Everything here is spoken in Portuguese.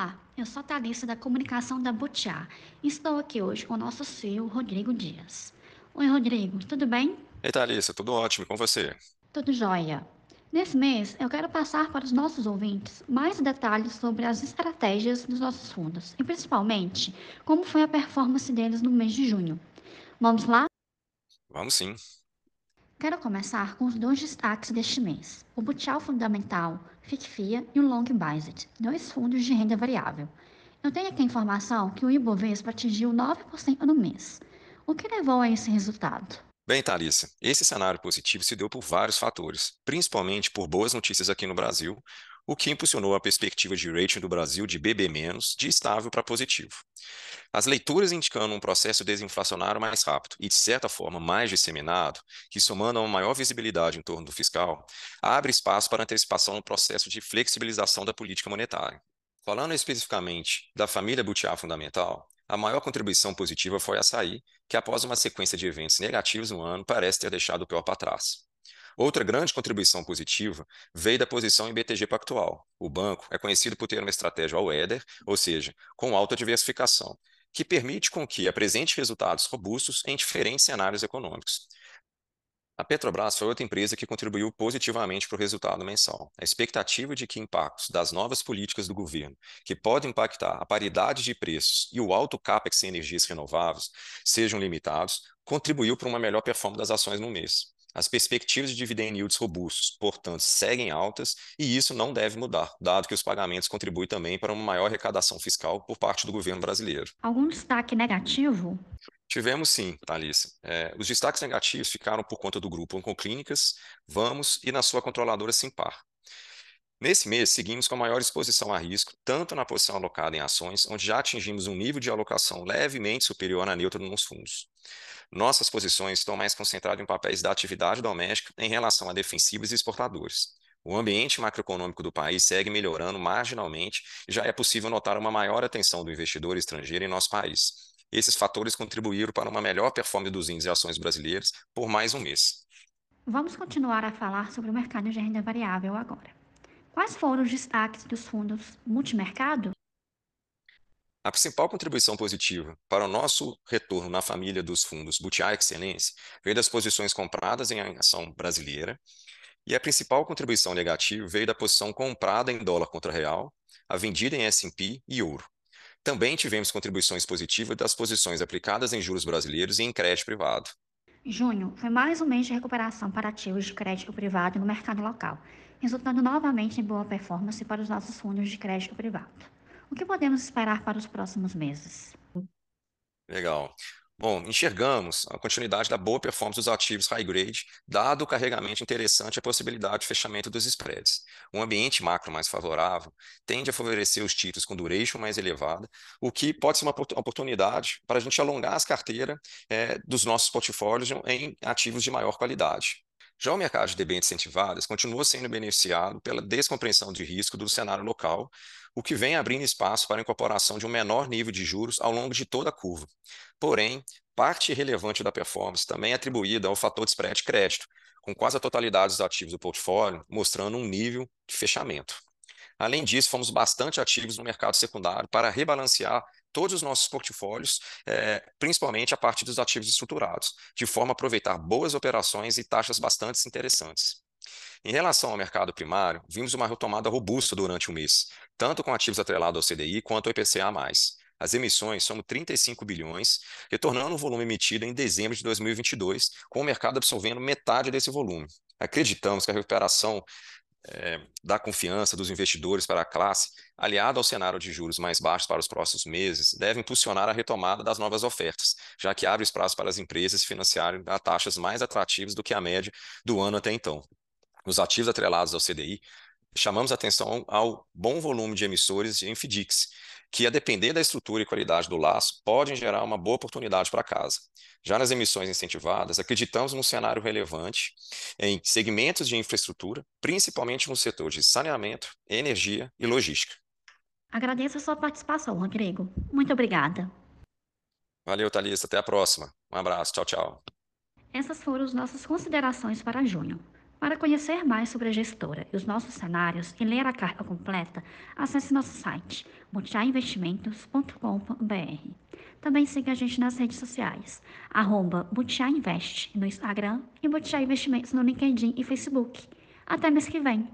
Olá, eu sou a Thalissa da Comunicação da Butiá e estou aqui hoje com o nosso CEO, Rodrigo Dias. Oi, Rodrigo, tudo bem? Ei, Thalissa, tudo ótimo e com você? Tudo jóia. Nesse mês, eu quero passar para os nossos ouvintes mais detalhes sobre as estratégias dos nossos fundos e, principalmente, como foi a performance deles no mês de junho. Vamos lá? Vamos sim. Quero começar com os dois destaques deste mês: o Butial Fundamental, FICFIA e o Long Biased, dois fundos de renda variável. Eu tenho aqui a informação que o Ibovespa atingiu 9% no mês. O que levou a esse resultado? Bem, Thalissa, esse cenário positivo se deu por vários fatores, principalmente por boas notícias aqui no Brasil, o que impulsionou a perspectiva de rating do Brasil de BB- de estável para positivo. As leituras indicando um processo desinflacionário mais rápido e, de certa forma, mais disseminado, que somando a uma maior visibilidade em torno do fiscal, abre espaço para antecipação no processo de flexibilização da política monetária. Falando especificamente da família Butiá Fundamental, a maior contribuição positiva foi a Açaí, que após uma sequência de eventos negativos no ano, parece ter deixado o pior para trás. Outra grande contribuição positiva veio da posição em BTG Pactual. O banco é conhecido por ter uma estratégia all weather, ou seja, com alta diversificação, que permite com que apresente resultados robustos em diferentes cenários econômicos. A Petrobras foi outra empresa que contribuiu positivamente para o resultado mensal. A expectativa de que impactos das novas políticas do governo, que podem impactar a paridade de preços e o alto capex em energias renováveis, sejam limitados, contribuiu para uma melhor performance das ações no mês. As perspectivas de dividend yields robustos, portanto, seguem altas e isso não deve mudar, dado que os pagamentos contribuem também para uma maior arrecadação fiscal por parte do governo brasileiro. Algum destaque negativo? Tivemos sim, Thalissa. É, os destaques negativos ficaram por conta do grupo Oncoclínicas, Vamos e na sua controladora Simpar. Nesse mês, seguimos com a maior exposição a risco, tanto na posição alocada em ações, onde já atingimos um nível de alocação levemente superior à neutra nos fundos. Nossas posições estão mais concentradas em papéis da atividade doméstica em relação a defensivos e exportadores. O ambiente macroeconômico do país segue melhorando marginalmente e já é possível notar uma maior atenção do investidor estrangeiro em nosso país. Esses fatores contribuíram para uma melhor performance dos índices e ações brasileiros por mais um mês. Vamos continuar a falar sobre o mercado de renda variável agora. Quais foram os destaques dos fundos multimercado? A principal contribuição positiva para o nosso retorno na família dos fundos Butiá Excelência veio das posições compradas em ação brasileira, e a principal contribuição negativa veio da posição comprada em dólar contra real, a vendida em S&P e ouro. Também tivemos contribuições positivas das posições aplicadas em juros brasileiros e em crédito privado. Junho foi mais um mês de recuperação para ativos de crédito privado no mercado local, resultando novamente em boa performance para os nossos fundos de crédito privado. O que podemos esperar para os próximos meses? Legal. Bom, enxergamos a continuidade da boa performance dos ativos high grade, dado o carregamento interessante e a possibilidade de fechamento dos spreads. Um ambiente macro mais favorável tende a favorecer os títulos com duration mais elevada, o que pode ser uma oportunidade para a gente alongar as carteiras é, dos nossos portfólios em ativos de maior qualidade. Já o mercado de debêntures incentivadas continua sendo beneficiado pela descompreensão de risco do cenário local, o que vem abrindo espaço para a incorporação de um menor nível de juros ao longo de toda a curva. Porém, parte relevante da performance também é atribuída ao fator de spread crédito, com quase a totalidade dos ativos do portfólio mostrando um nível de fechamento. Além disso, fomos bastante ativos no mercado secundário para rebalancear todos os nossos portfólios, é, principalmente a parte dos ativos estruturados, de forma a aproveitar boas operações e taxas bastante interessantes. Em relação ao mercado primário, vimos uma retomada robusta durante o mês, tanto com ativos atrelados ao CDI quanto ao IPCA+. As emissões somam 35 bilhões, retornando o volume emitido em dezembro de 2022, com o mercado absorvendo metade desse volume. Acreditamos que a recuperação é, da confiança dos investidores para a classe, aliado ao cenário de juros mais baixos para os próximos meses, deve impulsionar a retomada das novas ofertas, já que abre espaço para as empresas financiarem a taxas mais atrativas do que a média do ano até então. Nos ativos atrelados ao CDI, chamamos atenção ao bom volume de emissores em FDICs, que, a depender da estrutura e qualidade do laço, podem gerar uma boa oportunidade para casa. Já nas emissões incentivadas, acreditamos num cenário relevante em segmentos de infraestrutura, principalmente no setor de saneamento, energia e logística. Agradeço a sua participação, Rodrigo. Muito obrigada. Valeu, Thalissa. Até a próxima. Um abraço. Tchau, tchau. Essas foram as nossas considerações para junho. Para conhecer mais sobre a gestora e os nossos cenários e ler a carta completa, acesse nosso site butiainvestimentos.com.br. Também siga a gente nas redes sociais, arroba Invest no Instagram e Butiá Investimentos no LinkedIn e Facebook. Até mês que vem!